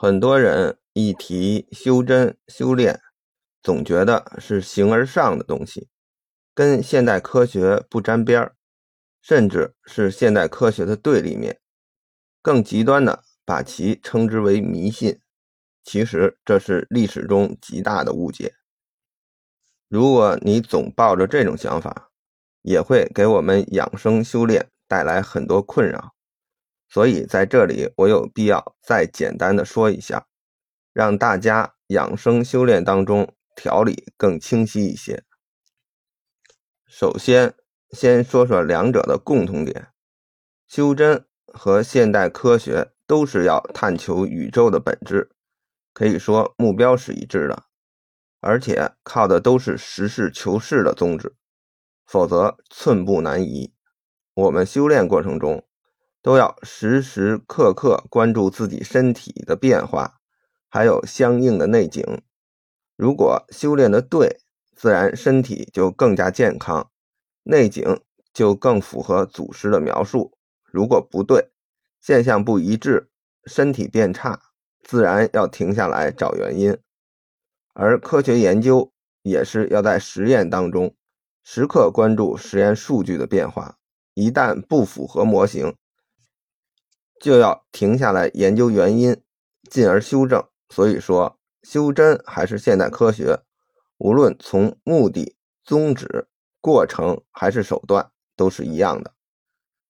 很多人一提修真、修炼，总觉得是形而上的东西，跟现代科学不沾边儿，甚至是现代科学的对立面。更极端的，把其称之为迷信。其实这是历史中极大的误解。如果你总抱着这种想法，也会给我们养生修炼带来很多困扰。所以在这里，我有必要再简单的说一下，让大家养生修炼当中条理更清晰一些。首先，先说说两者的共同点：修真和现代科学都是要探求宇宙的本质，可以说目标是一致的，而且靠的都是实事求是的宗旨，否则寸步难移。我们修炼过程中。都要时时刻刻关注自己身体的变化，还有相应的内景。如果修炼的对，自然身体就更加健康，内景就更符合祖师的描述。如果不对，现象不一致，身体变差，自然要停下来找原因。而科学研究也是要在实验当中时刻关注实验数据的变化，一旦不符合模型。就要停下来研究原因，进而修正。所以说，修真还是现代科学，无论从目的、宗旨、过程还是手段，都是一样的。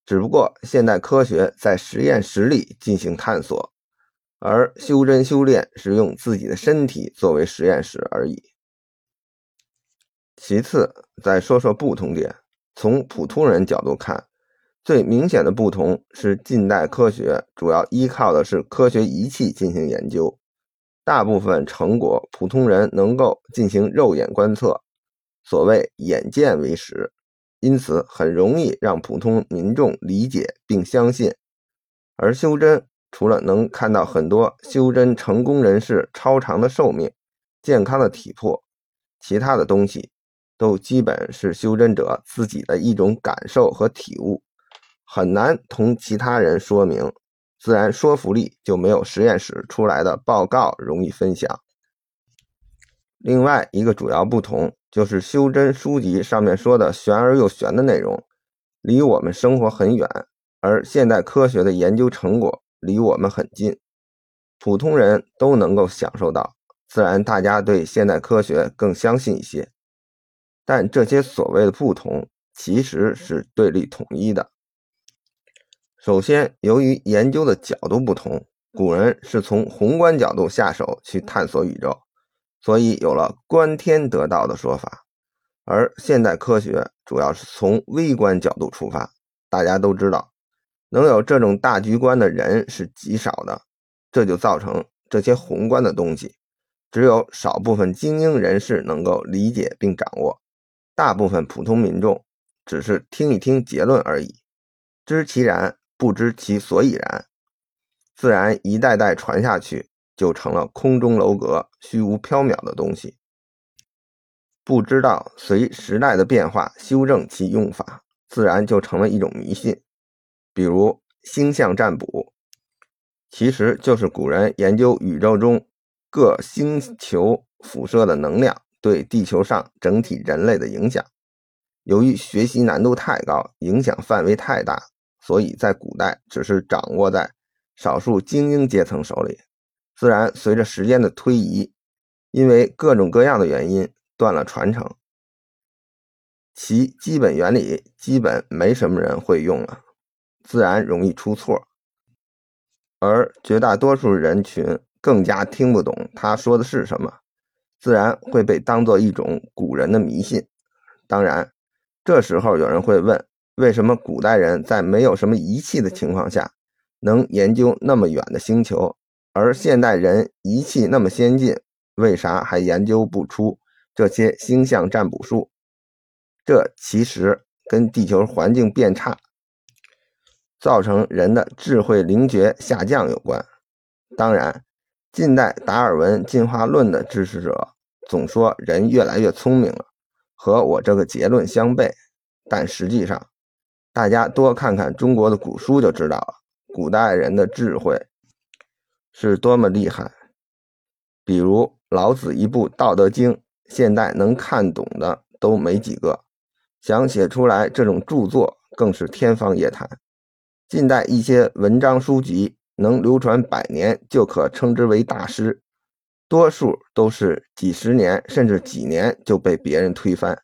只不过现代科学在实验室里进行探索，而修真修炼是用自己的身体作为实验室而已。其次，再说说不同点，从普通人角度看。最明显的不同是，近代科学主要依靠的是科学仪器进行研究，大部分成果普通人能够进行肉眼观测，所谓眼见为实，因此很容易让普通民众理解并相信。而修真除了能看到很多修真成功人士超长的寿命、健康的体魄，其他的东西都基本是修真者自己的一种感受和体悟。很难同其他人说明，自然说服力就没有实验室出来的报告容易分享。另外一个主要不同就是修真书籍上面说的玄而又玄的内容，离我们生活很远，而现代科学的研究成果离我们很近，普通人都能够享受到，自然大家对现代科学更相信一些。但这些所谓的不同，其实是对立统一的。首先，由于研究的角度不同，古人是从宏观角度下手去探索宇宙，所以有了“观天得道”的说法；而现代科学主要是从微观角度出发。大家都知道，能有这种大局观的人是极少的，这就造成这些宏观的东西只有少部分精英人士能够理解并掌握，大部分普通民众只是听一听结论而已，知其然。不知其所以然，自然一代代传下去，就成了空中楼阁、虚无缥缈的东西。不知道随时代的变化修正其用法，自然就成了一种迷信。比如星象占卜，其实就是古人研究宇宙中各星球辐射的能量对地球上整体人类的影响。由于学习难度太高，影响范围太大。所以在古代只是掌握在少数精英阶层手里，自然随着时间的推移，因为各种各样的原因断了传承，其基本原理基本没什么人会用了，自然容易出错，而绝大多数人群更加听不懂他说的是什么，自然会被当做一种古人的迷信。当然，这时候有人会问。为什么古代人在没有什么仪器的情况下，能研究那么远的星球，而现代人仪器那么先进，为啥还研究不出这些星象占卜术？这其实跟地球环境变差，造成人的智慧灵觉下降有关。当然，近代达尔文进化论的支持者总说人越来越聪明了，和我这个结论相悖，但实际上。大家多看看中国的古书就知道了，古代人的智慧是多么厉害。比如老子一部《道德经》，现代能看懂的都没几个，想写出来这种著作更是天方夜谭。近代一些文章书籍能流传百年，就可称之为大师，多数都是几十年甚至几年就被别人推翻。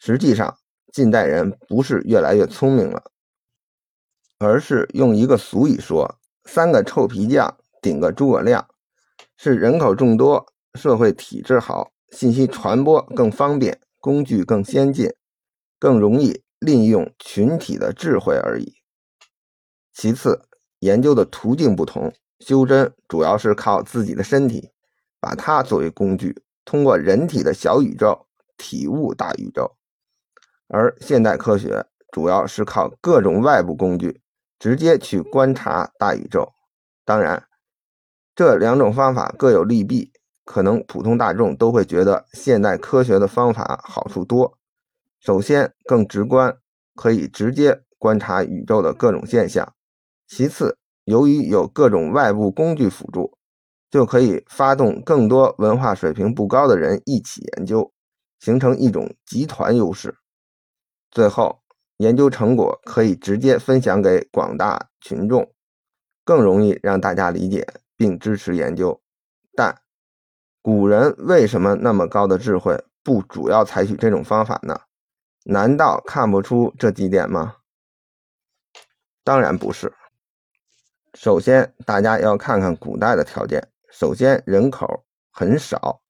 实际上，近代人不是越来越聪明了，而是用一个俗语说：“三个臭皮匠顶个诸葛亮”，是人口众多，社会体制好，信息传播更方便，工具更先进，更容易利用群体的智慧而已。其次，研究的途径不同，修真主要是靠自己的身体，把它作为工具，通过人体的小宇宙体悟大宇宙；而现代科学主要是靠各种外部工具，直接去观察大宇宙。当然，这两种方法各有利弊，可能普通大众都会觉得现代科学的方法好处多。首先，更直观，可以直接观察宇宙的各种现象。其次，由于有各种外部工具辅助，就可以发动更多文化水平不高的人一起研究，形成一种集团优势。最后，研究成果可以直接分享给广大群众，更容易让大家理解并支持研究。但古人为什么那么高的智慧，不主要采取这种方法呢？难道看不出这几点吗？当然不是。首先，大家要看看古代的条件。首先，人口很少，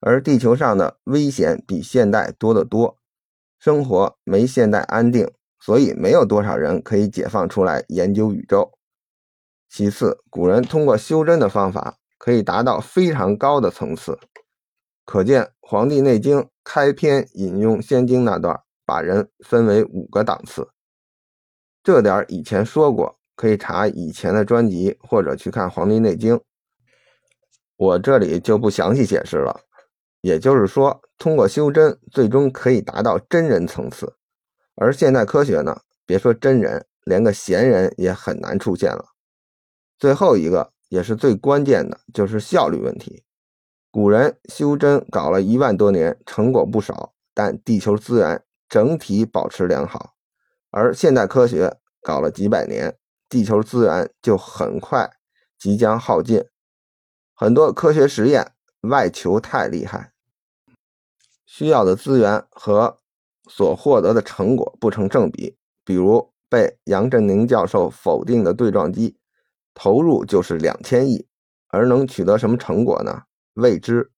而地球上的危险比现代多得多，生活没现代安定，所以没有多少人可以解放出来研究宇宙。其次，古人通过修真的方法，可以达到非常高的层次。可见，《黄帝内经》开篇引用仙经那段，把人分为五个档次。这点以前说过。可以查以前的专辑，或者去看《黄帝内经》，我这里就不详细解释了。也就是说，通过修真，最终可以达到真人层次。而现代科学呢，别说真人，连个闲人也很难出现了。最后一个也是最关键的，就是效率问题。古人修真搞了一万多年，成果不少，但地球资源整体保持良好。而现代科学搞了几百年。地球资源就很快即将耗尽，很多科学实验外求太厉害，需要的资源和所获得的成果不成正比。比如被杨振宁教授否定的对撞机，投入就是两千亿，而能取得什么成果呢？未知。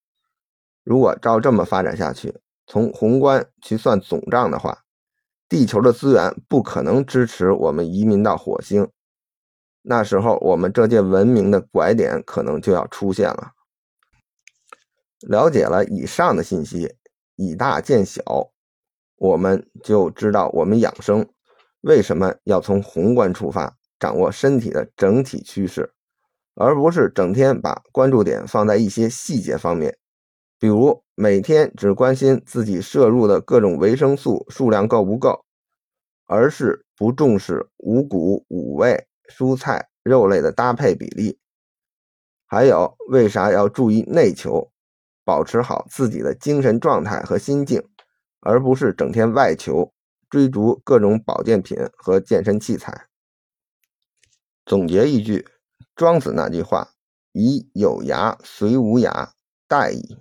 如果照这么发展下去，从宏观去算总账的话，地球的资源不可能支持我们移民到火星。那时候，我们这届文明的拐点可能就要出现了。了解了以上的信息，以大见小，我们就知道我们养生为什么要从宏观出发，掌握身体的整体趋势，而不是整天把关注点放在一些细节方面，比如每天只关心自己摄入的各种维生素数量够不够，而是不重视五谷五味。蔬菜、肉类的搭配比例，还有为啥要注意内求，保持好自己的精神状态和心境，而不是整天外求，追逐各种保健品和健身器材。总结一句，庄子那句话：“以有涯随无涯，殆矣。”